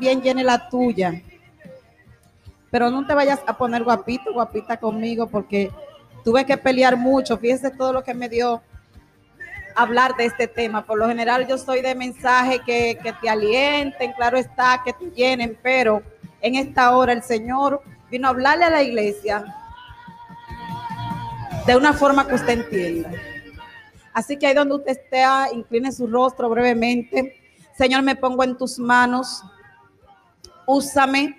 también llene la tuya. Pero no te vayas a poner guapito, guapita conmigo, porque tuve que pelear mucho. Fíjese todo lo que me dio hablar de este tema. Por lo general yo soy de mensaje que, que te alienten, claro está, que te llenen, pero en esta hora el Señor vino a hablarle a la iglesia de una forma que usted entienda. Así que ahí donde usted esté, incline su rostro brevemente. Señor, me pongo en tus manos. Úsame,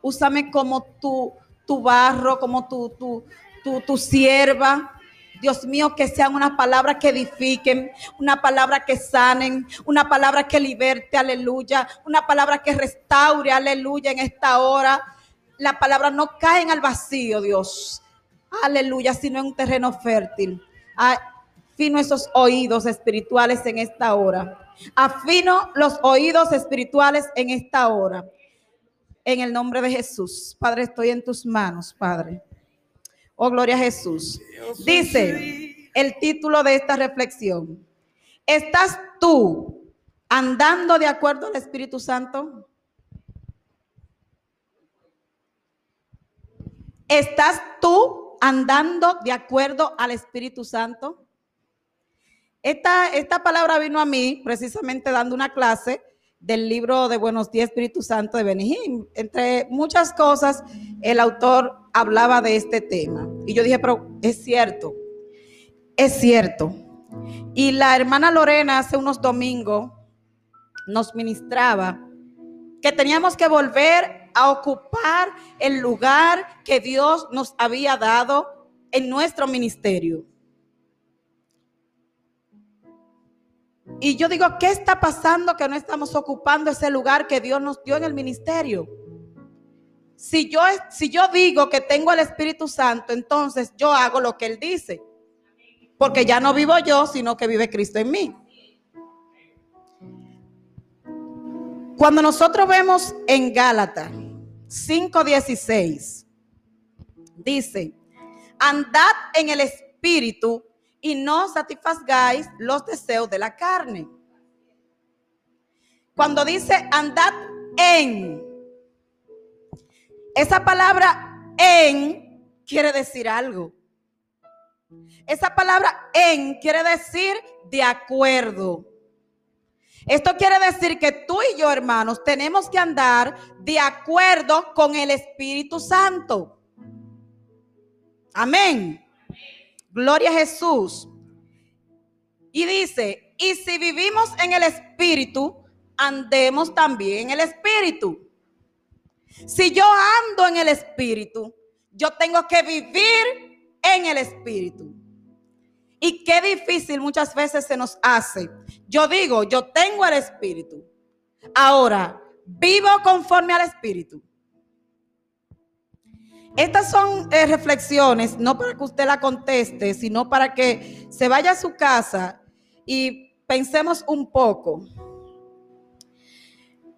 úsame como tu, barro, como tu, sierva. Dios mío, que sean una palabra que edifiquen, una palabra que sanen, una palabra que liberte, aleluya, una palabra que restaure, aleluya, en esta hora. La palabra no cae en el vacío, Dios, aleluya, sino en un terreno fértil. Afino esos oídos espirituales en esta hora. Afino los oídos espirituales en esta hora. En el nombre de Jesús. Padre, estoy en tus manos, Padre. Oh, gloria a Jesús. Dice el título de esta reflexión. ¿Estás tú andando de acuerdo al Espíritu Santo? ¿Estás tú andando de acuerdo al Espíritu Santo? Esta, esta palabra vino a mí precisamente dando una clase del libro de Buenos Días Espíritu Santo de Benihim. Entre muchas cosas, el autor hablaba de este tema. Y yo dije, pero es cierto, es cierto. Y la hermana Lorena hace unos domingos nos ministraba que teníamos que volver a ocupar el lugar que Dios nos había dado en nuestro ministerio. Y yo digo, ¿qué está pasando que no estamos ocupando ese lugar que Dios nos dio en el ministerio? Si yo, si yo digo que tengo el Espíritu Santo, entonces yo hago lo que Él dice. Porque ya no vivo yo, sino que vive Cristo en mí. Cuando nosotros vemos en Gálatas 5:16, dice, andad en el Espíritu y no satisfagáis los deseos de la carne. Cuando dice andad en, esa palabra en quiere decir algo. Esa palabra en quiere decir de acuerdo. Esto quiere decir que tú y yo, hermanos, tenemos que andar de acuerdo con el Espíritu Santo. Amén. Gloria a Jesús. Y dice, y si vivimos en el Espíritu, andemos también en el Espíritu. Si yo ando en el Espíritu, yo tengo que vivir en el Espíritu. Y qué difícil muchas veces se nos hace. Yo digo, yo tengo el Espíritu. Ahora, vivo conforme al Espíritu. Estas son eh, reflexiones, no para que usted la conteste, sino para que se vaya a su casa y pensemos un poco.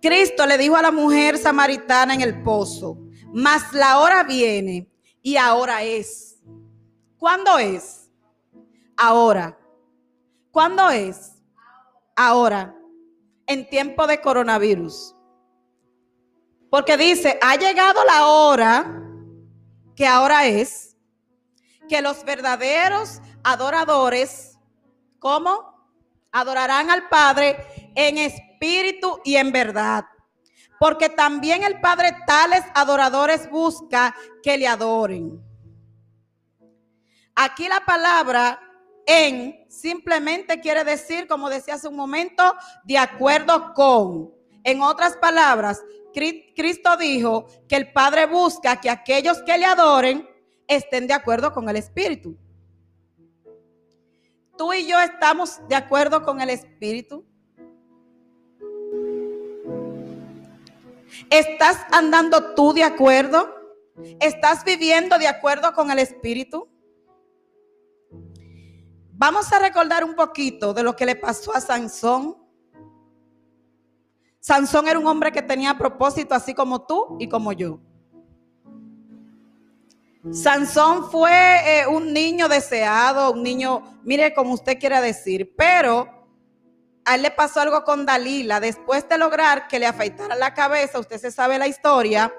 Cristo le dijo a la mujer samaritana en el pozo, mas la hora viene y ahora es. ¿Cuándo es? Ahora. ¿Cuándo es? Ahora. En tiempo de coronavirus. Porque dice, ha llegado la hora que ahora es que los verdaderos adoradores, ¿cómo? Adorarán al Padre en espíritu y en verdad. Porque también el Padre tales adoradores busca que le adoren. Aquí la palabra en simplemente quiere decir, como decía hace un momento, de acuerdo con. En otras palabras, Cristo dijo que el Padre busca que aquellos que le adoren estén de acuerdo con el Espíritu. Tú y yo estamos de acuerdo con el Espíritu. ¿Estás andando tú de acuerdo? ¿Estás viviendo de acuerdo con el Espíritu? Vamos a recordar un poquito de lo que le pasó a Sansón. Sansón era un hombre que tenía propósito así como tú y como yo. Sansón fue eh, un niño deseado, un niño, mire como usted quiera decir, pero a él le pasó algo con Dalila. Después de lograr que le afeitara la cabeza, usted se sabe la historia.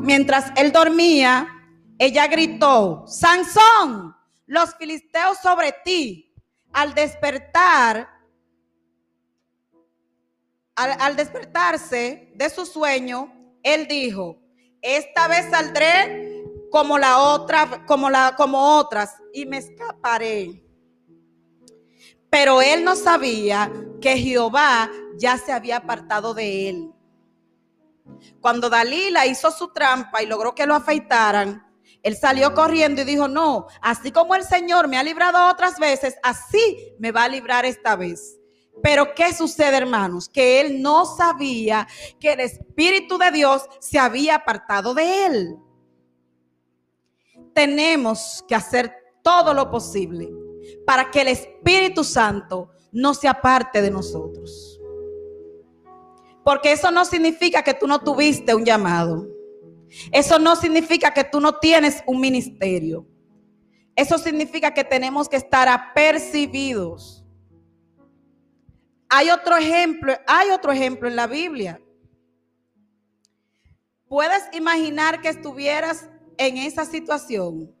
Mientras él dormía, ella gritó, Sansón, los filisteos sobre ti. Al despertar, al, despertarse de su sueño, él dijo, esta vez saldré como la otra, como la, como otras, y me escaparé. Pero él no sabía que Jehová ya se había apartado de él. Cuando Dalila hizo su trampa y logró que lo afeitaran, él salió corriendo y dijo, no, así como el Señor me ha librado otras veces, así me va a librar esta vez. Pero ¿qué sucede, hermanos? Que él no sabía que el Espíritu de Dios se había apartado de él. Tenemos que hacer todo lo posible para que el Espíritu Santo no se aparte de nosotros. Porque eso no significa que tú no tuviste un llamado. Eso no significa que tú no tienes un ministerio. Eso significa que tenemos que estar apercibidos. Hay otro ejemplo, hay otro ejemplo en la Biblia. Puedes imaginar que estuvieras en esa situación.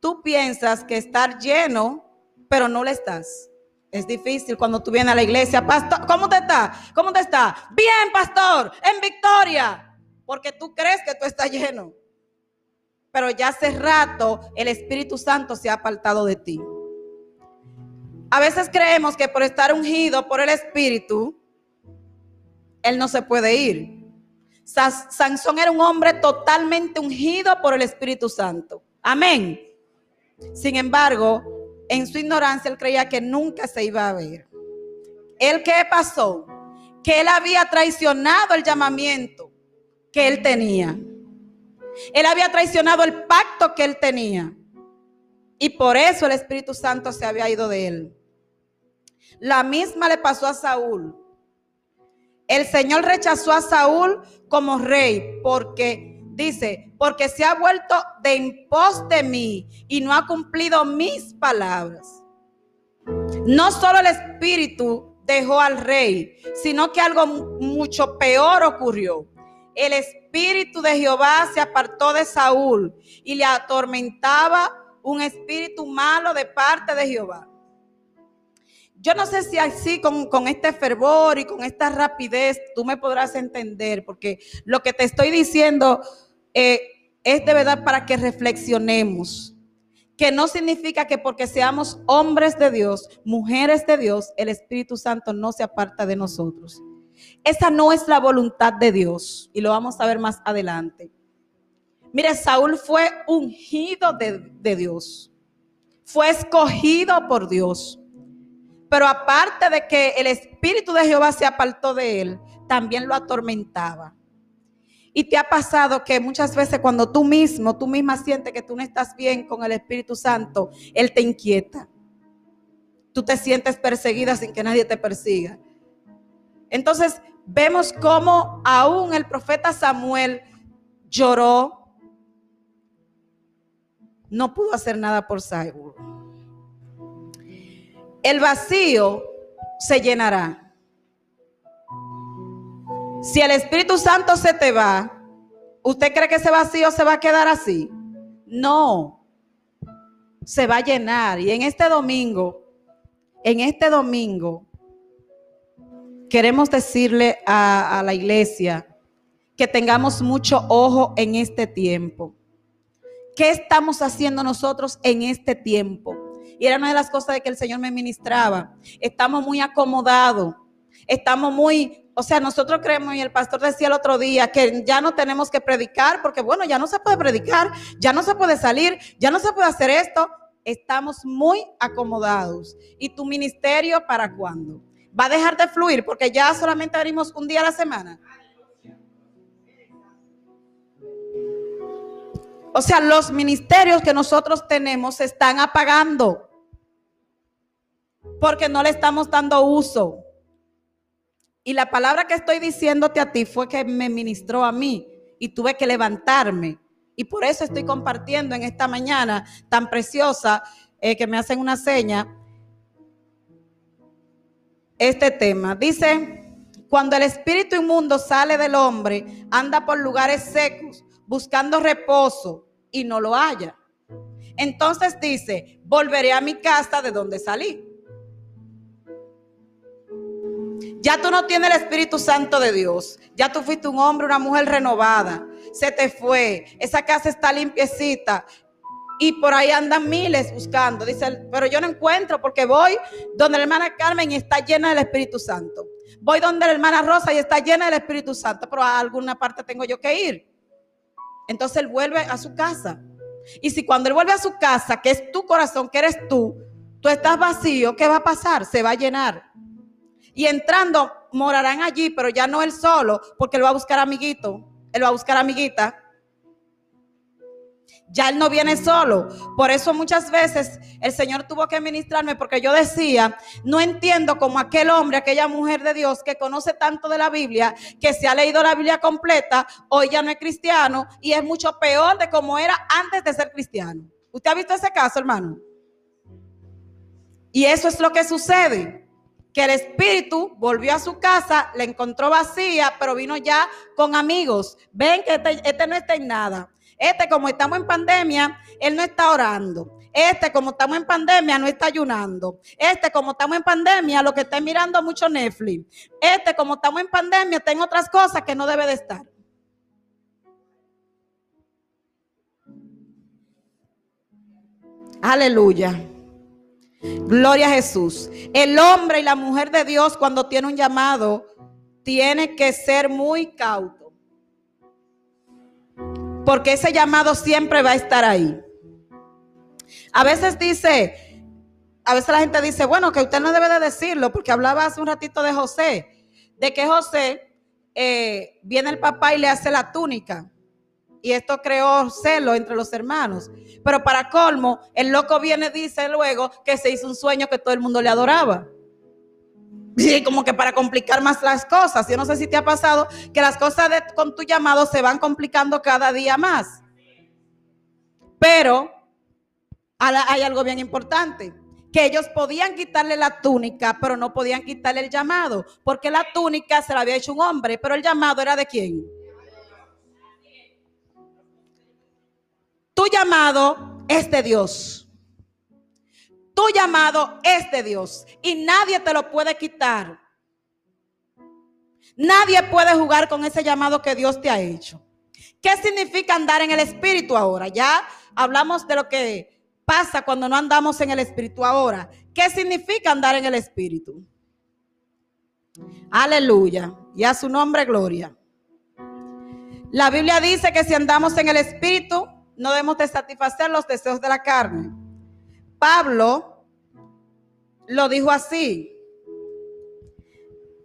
Tú piensas que estar lleno pero no le estás. Es difícil cuando tú vienes a la iglesia, pastor, ¿cómo te está? ¿Cómo te está? Bien, pastor, en victoria, porque tú crees que tú estás lleno. Pero ya hace rato el Espíritu Santo se ha apartado de ti. A veces creemos que por estar ungido por el Espíritu, Él no se puede ir. Sansón era un hombre totalmente ungido por el Espíritu Santo. Amén. Sin embargo, en su ignorancia, él creía que nunca se iba a ver. ¿El qué pasó? Que él había traicionado el llamamiento que él tenía. Él había traicionado el pacto que él tenía. Y por eso el Espíritu Santo se había ido de él. La misma le pasó a Saúl. El Señor rechazó a Saúl como rey porque Dice, porque se ha vuelto de en pos de mí y no ha cumplido mis palabras. No solo el Espíritu dejó al rey, sino que algo mucho peor ocurrió. El Espíritu de Jehová se apartó de Saúl y le atormentaba un espíritu malo de parte de Jehová. Yo no sé si así con, con, este fervor y con esta rapidez tú me podrás entender, porque lo que te estoy diciendo eh, es de verdad para que reflexionemos. Que no significa que porque seamos hombres de Dios, mujeres de Dios, el Espíritu Santo no se aparta de nosotros. Esa no es la voluntad de Dios y lo vamos a ver más adelante. Mire, Saúl fue ungido de, de Dios, fue escogido por Dios. Pero aparte de que el Espíritu de Jehová se apartó de él, también lo atormentaba. Y te ha pasado que muchas veces cuando tú mismo, tú misma sientes que tú no estás bien con el Espíritu Santo, Él te inquieta. Tú te sientes perseguida sin que nadie te persiga. Entonces vemos cómo aún el profeta Samuel lloró, no pudo hacer nada por Saúl. El vacío se llenará. Si el Espíritu Santo se te va, ¿usted cree que ese vacío se va a quedar así? No, se va a llenar. Y en este domingo, en este domingo, queremos decirle a, a la iglesia que tengamos mucho ojo en este tiempo. ¿Qué estamos haciendo nosotros en este tiempo? Y era una de las cosas de que el Señor me ministraba. Estamos muy acomodados, estamos muy o sea, nosotros creemos, y el pastor decía el otro día, que ya no tenemos que predicar, porque bueno, ya no se puede predicar, ya no se puede salir, ya no se puede hacer esto. Estamos muy acomodados. ¿Y tu ministerio para cuándo? ¿Va a dejar de fluir porque ya solamente abrimos un día a la semana? O sea, los ministerios que nosotros tenemos se están apagando porque no le estamos dando uso. Y la palabra que estoy diciéndote a ti fue que me ministró a mí y tuve que levantarme. Y por eso estoy compartiendo en esta mañana tan preciosa eh, que me hacen una seña este tema. Dice, cuando el espíritu inmundo sale del hombre, anda por lugares secos, buscando reposo y no lo halla. Entonces dice, volveré a mi casa de donde salí. Ya tú no tienes el Espíritu Santo de Dios. Ya tú fuiste un hombre, una mujer renovada. Se te fue. Esa casa está limpiecita. Y por ahí andan miles buscando. Dice, pero yo no encuentro porque voy donde la hermana Carmen y está llena del Espíritu Santo. Voy donde la hermana Rosa y está llena del Espíritu Santo. Pero a alguna parte tengo yo que ir. Entonces él vuelve a su casa. Y si cuando él vuelve a su casa, que es tu corazón, que eres tú, tú estás vacío, ¿qué va a pasar? Se va a llenar. Y entrando, morarán allí, pero ya no él solo, porque él va a buscar amiguito, él va a buscar amiguita. Ya él no viene solo. Por eso muchas veces el Señor tuvo que ministrarme porque yo decía, no entiendo como aquel hombre, aquella mujer de Dios que conoce tanto de la Biblia, que se ha leído la Biblia completa, hoy ya no es cristiano y es mucho peor de como era antes de ser cristiano. ¿Usted ha visto ese caso, hermano? Y eso es lo que sucede que el espíritu volvió a su casa, la encontró vacía, pero vino ya con amigos. Ven que este, este, no está en nada. Este, como estamos en pandemia, él no está orando. Este, como estamos en pandemia, no está ayunando. Este, como estamos en pandemia, lo que está mirando mucho Netflix. Este, como estamos en pandemia, está en otras cosas que no debe de estar. Aleluya. Gloria a Jesús. El hombre y la mujer de Dios cuando tiene un llamado tiene que ser muy cauto. Porque ese llamado siempre va a estar ahí. A veces dice, a veces la gente dice, bueno, que usted no debe de decirlo, porque hablaba hace un ratito de José, de que José eh, viene el papá y le hace la túnica y esto creó celo entre los hermanos. Pero para colmo, el loco viene, dice luego que se hizo un sueño que todo el mundo le adoraba. Como que para complicar más las cosas. Yo no sé si te ha pasado que las cosas con tu llamado se van complicando cada día más. Pero hay algo bien importante. Que ellos podían quitarle la túnica, pero no podían quitarle el llamado. Porque la túnica se la había hecho un hombre, pero el llamado era de quién? Tu llamado es de Dios. Tu llamado es de Dios y nadie te lo puede quitar. Nadie puede jugar con ese llamado que Dios te ha hecho. ¿Qué significa andar en el Espíritu ahora? Ya hablamos de lo que pasa cuando no andamos en el Espíritu ahora. ¿Qué significa andar en el Espíritu? Aleluya. Y a su nombre, gloria. La Biblia dice que si andamos en el Espíritu, no debemos de satisfacer los deseos de la carne. Pablo lo dijo así.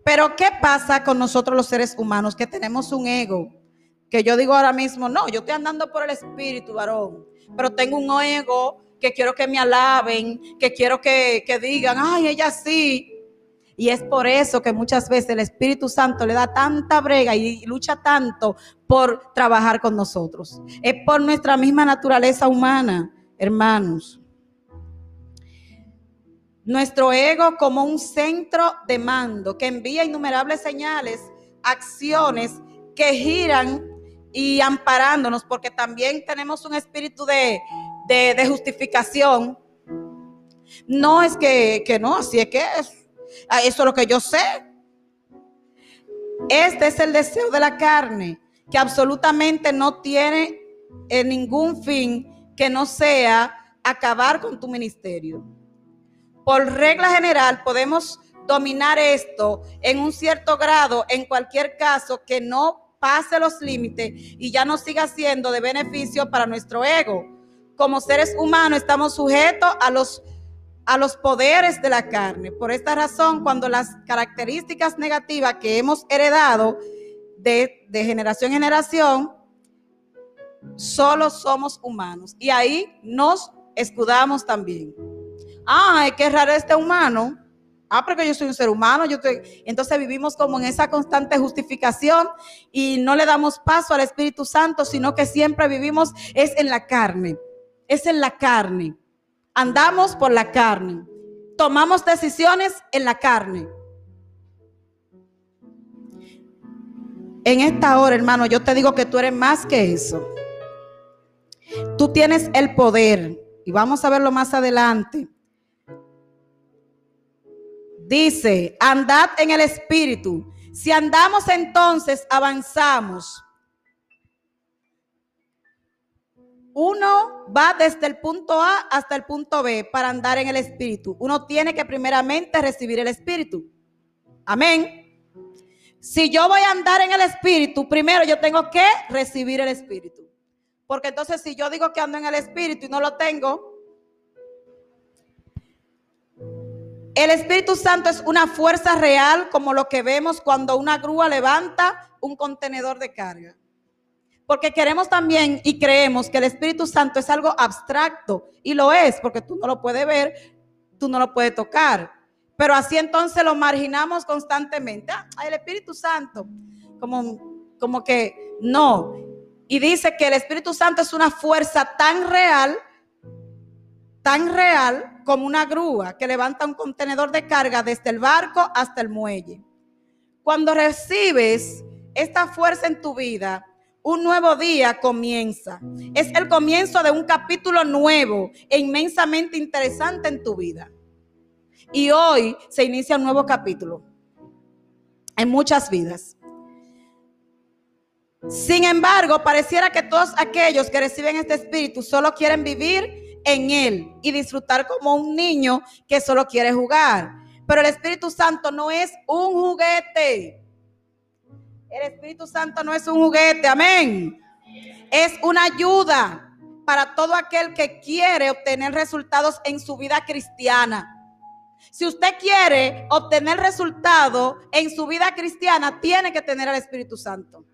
Pero ¿qué pasa con nosotros los seres humanos que tenemos un ego? Que yo digo ahora mismo, no, yo estoy andando por el espíritu, varón, pero tengo un ego que quiero que me alaben, que quiero que, que digan, ay, ella sí. Y es por eso que muchas veces el Espíritu Santo le da tanta brega y lucha tanto por trabajar con nosotros. Es por nuestra misma naturaleza humana, hermanos. Nuestro ego como un centro de mando que envía innumerables señales, acciones que giran y amparándonos, porque también tenemos un espíritu de, justificación. No es que, que no, así es que es Ah, eso es lo que yo sé. Este es el deseo de la carne, que absolutamente no tiene eh, ningún fin que no sea acabar con tu ministerio. Por regla general podemos dominar esto en un cierto grado, en cualquier caso que no pase los límites y ya no siga siendo de beneficio para nuestro ego. Como seres humanos estamos sujetos a los a los poderes de la carne. Por esta razón, cuando las características negativas que hemos heredado de, generación en generación, solo somos humanos. Y ahí nos escudamos también. Ah, ay, qué raro este humano. Ah, porque yo soy un ser humano, yo entonces vivimos como en esa constante justificación y no le damos paso al Espíritu Santo, sino que siempre vivimos es en la carne, es en la carne. Andamos por la carne, tomamos decisiones en la carne. En esta hora, hermano, yo te digo que tú eres más que eso. Tú tienes el poder, y vamos a verlo más adelante Dice, andad en el Espíritu. Si andamos entonces, avanzamos. Uno va desde el punto A hasta el punto B para andar en el Espíritu. Uno tiene que primeramente recibir el Espíritu. Amén. Si yo voy a andar en el Espíritu, primero yo tengo que recibir el Espíritu. Porque entonces si yo digo que ando en el Espíritu y no lo tengo, el Espíritu Santo es una fuerza real como lo que vemos cuando una grúa levanta un contenedor de carga. Porque queremos también y creemos que el Espíritu Santo es algo abstracto y lo es porque tú no lo puedes ver, tú no lo puedes tocar. Pero así entonces lo marginamos constantemente. Ah, el Espíritu Santo, como, como que no. Y dice que el Espíritu Santo es una fuerza tan real, tan real como una grúa que levanta un contenedor de carga desde el barco hasta el muelle. Cuando recibes esta fuerza en tu vida, un nuevo día comienza. Es el comienzo de un capítulo nuevo e inmensamente interesante en tu vida. Y hoy se inicia un nuevo capítulo en muchas vidas. Sin embargo, pareciera que todos aquellos que reciben este espíritu solo quieren vivir en él y disfrutar como un niño que solo quiere jugar. Pero el Espíritu Santo no es un juguete. El Espíritu Santo no es un juguete, amén. Es una ayuda para todo aquel que quiere obtener resultados en su vida cristiana. Si usted quiere obtener resultados en su vida cristiana, tiene que tener al Espíritu Santo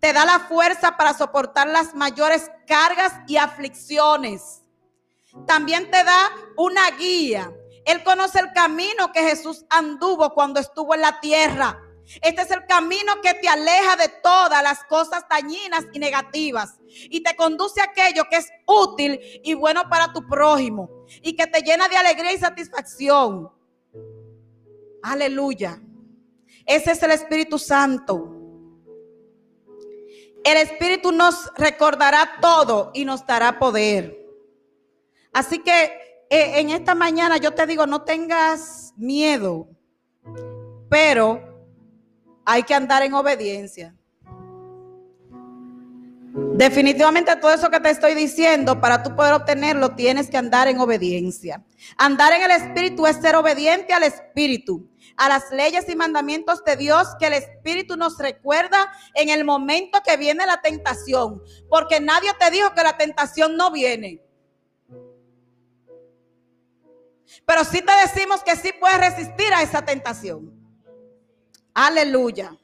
te da la fuerza para soportar las mayores cargas y aflicciones. También te da una guía. Él conoce el camino que Jesús anduvo cuando estuvo en la tierra. Este es el camino que te aleja de todas las cosas dañinas y negativas y te conduce a aquello que es útil y bueno para tu prójimo y que te llena de alegría y satisfacción. Aleluya. Ese es el Espíritu Santo. El Espíritu nos recordará todo y nos dará poder. Así que eh, en esta mañana yo te digo, no tengas miedo, pero hay que andar en obediencia. Definitivamente todo eso que te estoy diciendo, para tú poder obtenerlo, tienes que andar en obediencia. Andar en el Espíritu es ser obediente al Espíritu a las leyes y mandamientos de Dios que el Espíritu nos recuerda en el momento que viene la tentación. Porque nadie te dijo que la tentación no viene. Pero sí te decimos que sí puedes resistir a esa tentación. Aleluya.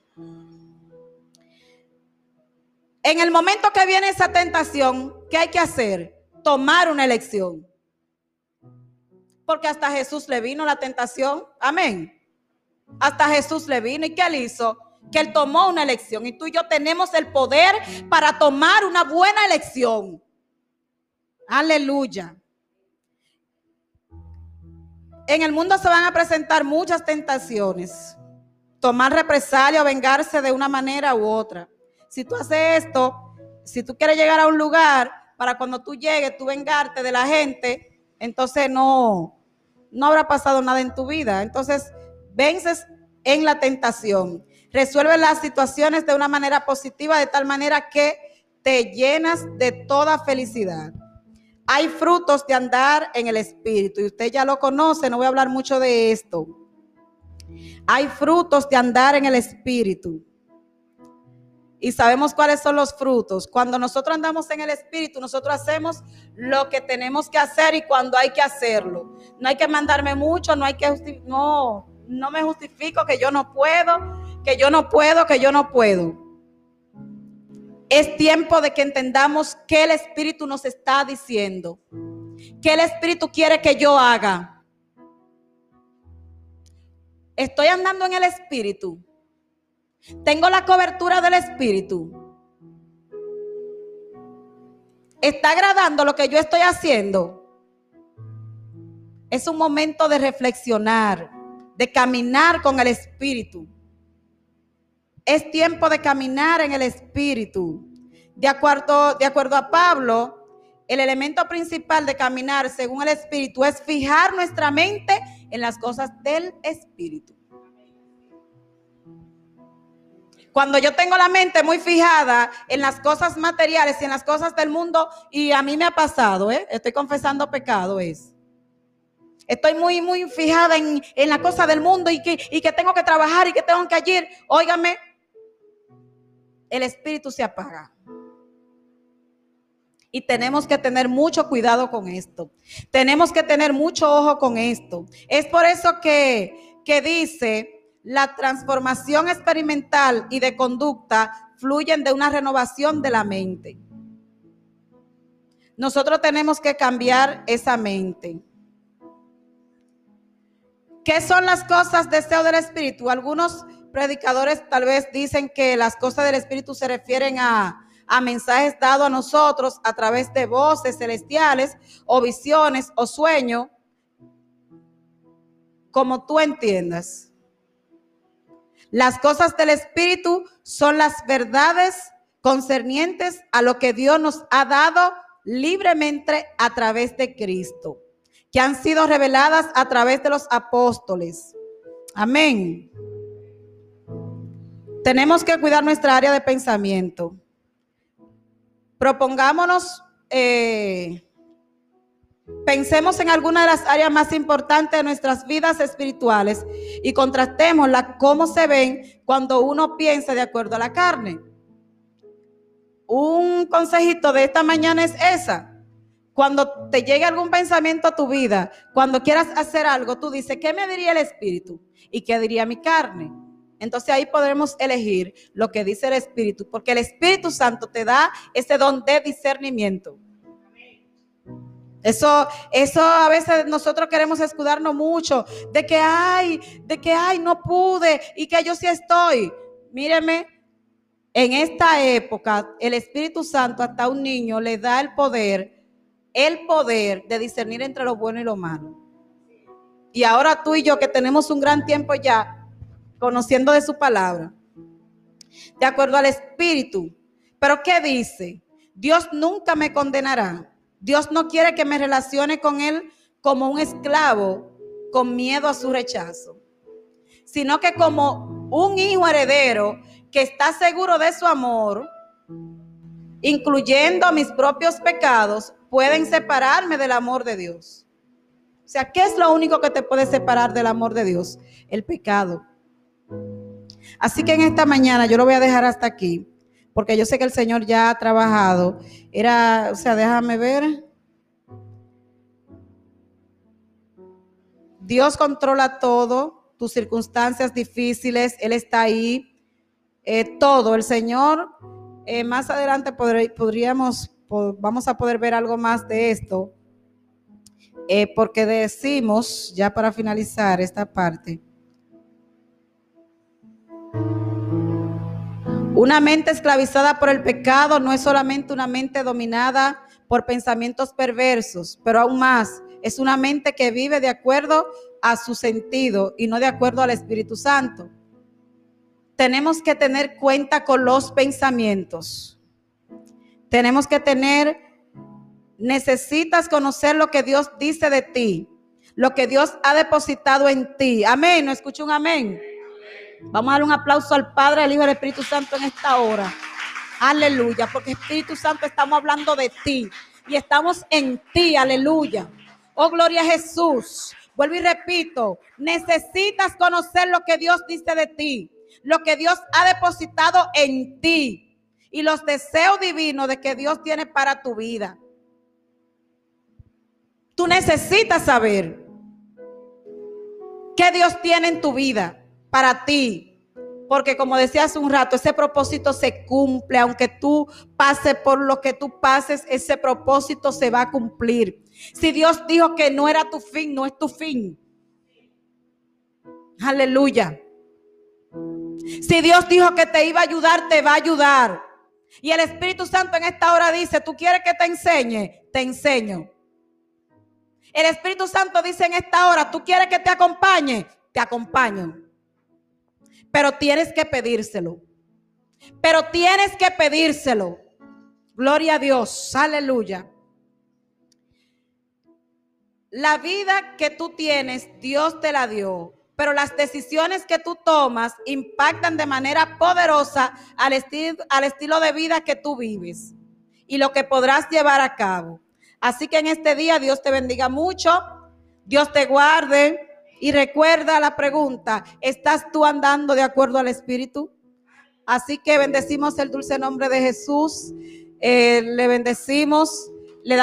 En el momento que viene esa tentación, ¿qué hay que hacer? Tomar una elección. Porque hasta Jesús le vino la tentación. Amén. Hasta Jesús le vino. ¿Y qué él hizo? Que él tomó una elección. Y tú y yo tenemos el poder para tomar una buena elección. Aleluya. En el mundo se van a presentar muchas tentaciones. Tomar represalia o vengarse de una manera u otra. Si tú haces esto, si tú quieres llegar a un lugar para cuando tú llegues, tú vengarte de la gente, entonces no, no habrá pasado nada en tu vida. Entonces, vences en la tentación. Resuelve las situaciones de una manera positiva, de tal manera que te llenas de toda felicidad. Hay frutos de andar en el Espíritu y usted ya lo conoce, no voy a hablar mucho de esto. Hay frutos de andar en el Espíritu. Y sabemos cuáles son los frutos. Cuando nosotros andamos en el Espíritu, nosotros hacemos lo que tenemos que hacer y cuando hay que hacerlo. No hay que mandarme mucho, no hay que... No, no me justifico que yo no puedo, que yo no puedo, que yo no puedo. Es tiempo de que entendamos qué el Espíritu nos está diciendo. ¿Qué el Espíritu quiere que yo haga? Estoy andando en el Espíritu. Tengo la cobertura del Espíritu. ¿Está agradando lo que yo estoy haciendo? Es un momento de reflexionar de caminar con el Espíritu. Es tiempo de caminar en el Espíritu. De acuerdo, de acuerdo a Pablo, el elemento principal de caminar según el Espíritu es fijar nuestra mente en las cosas del Espíritu. Cuando yo tengo la mente muy fijada en las cosas materiales y en las cosas del mundo, y a mí me ha pasado, ¿eh? estoy confesando pecado, es. Estoy muy, muy fijada en, la cosa del mundo y que, y que tengo que trabajar y que tengo que agir. Óigame, el espíritu se apaga. Y tenemos que tener mucho cuidado con esto. Tenemos que tener mucho ojo con esto. Es por eso que, que dice, la transformación experimental y de conducta fluyen de una renovación de la mente. Nosotros tenemos que cambiar esa mente. ¿Qué son las cosas deseo del Espíritu? Algunos predicadores tal vez dicen que las cosas del Espíritu se refieren a, a mensajes dados a nosotros a través de voces celestiales o visiones o sueños, como tú entiendas. Las cosas del Espíritu son las verdades concernientes a lo que Dios nos ha dado libremente a través de Cristo, que han sido reveladas a través de los apóstoles. Amén. Tenemos que cuidar nuestra área de pensamiento. Propongámonos, eh, pensemos en alguna de las áreas más importantes de nuestras vidas espirituales y contrastémosla cómo se ven cuando uno piensa de acuerdo a la carne. Un consejito de esta mañana es esa. Cuando te llegue algún pensamiento a tu vida, cuando quieras hacer algo, tú dices, ¿qué me diría el espíritu? ¿Y qué diría mi carne? Entonces ahí podremos elegir lo que dice el Espíritu, porque el Espíritu Santo te da ese don de discernimiento. Eso, eso a veces nosotros queremos escudarnos mucho de que ay, de que ay, no pude y que yo sí estoy. Míreme, en esta época el Espíritu Santo hasta un niño le da el poder, el poder de discernir entre lo bueno y lo malo. Y ahora tú y yo que tenemos un gran tiempo ya, conociendo de su palabra, de acuerdo al Espíritu. Pero ¿qué dice? Dios nunca me condenará. Dios no quiere que me relacione con Él como un esclavo con miedo a su rechazo, sino que como un hijo heredero que está seguro de su amor, incluyendo mis propios pecados, pueden separarme del amor de Dios. O sea, ¿qué es lo único que te puede separar del amor de Dios? El pecado. Así que en esta mañana yo lo voy a dejar hasta aquí, porque yo sé que el Señor ya ha trabajado. Era, o sea, déjame ver. Dios controla todo, tus circunstancias difíciles, Él está ahí. Eh, todo, el Señor, eh, más adelante podríamos, vamos a poder ver algo más de esto, eh, porque decimos, ya para finalizar esta parte, Una mente esclavizada por el pecado no es solamente una mente dominada por pensamientos perversos, pero aún más, es una mente que vive de acuerdo a su sentido y no de acuerdo al Espíritu Santo. Tenemos que tener cuenta con los pensamientos. Tenemos que tener, necesitas conocer lo que Dios dice de ti, lo que Dios ha depositado en ti. Amén, no escucho un amén. Vamos a dar un aplauso al Padre, al Hijo y al Espíritu Santo en esta hora. Aleluya, porque Espíritu Santo estamos hablando de ti y estamos en ti, aleluya. Oh, gloria a Jesús. Vuelvo y repito, necesitas conocer lo que Dios dice de ti, lo que Dios ha depositado en ti y los deseos divinos de que Dios tiene para tu vida. Tú necesitas saber qué Dios tiene en tu vida para ti. Porque como decía hace un rato, ese propósito se cumple, aunque tú pases por lo que tú pases, ese propósito se va a cumplir. Si Dios dijo que no era tu fin, no es tu fin. Aleluya. Si Dios dijo que te iba a ayudar, te va a ayudar. Y el Espíritu Santo en esta hora dice, ¿tú quieres que te enseñe? Te enseño. El Espíritu Santo dice en esta hora, ¿tú quieres que te acompañe? Te acompaño pero tienes que pedírselo. Pero tienes que pedírselo. Gloria a Dios, aleluya. La vida que tú tienes, Dios te la dio, pero las decisiones que tú tomas impactan de manera poderosa al, al estilo de vida que tú vives y lo que podrás llevar a cabo. Así que en este día Dios te bendiga mucho, Dios te guarde y recuerda la pregunta, ¿estás tú andando de acuerdo al Espíritu? Así que bendecimos el dulce nombre de Jesús, eh, le bendecimos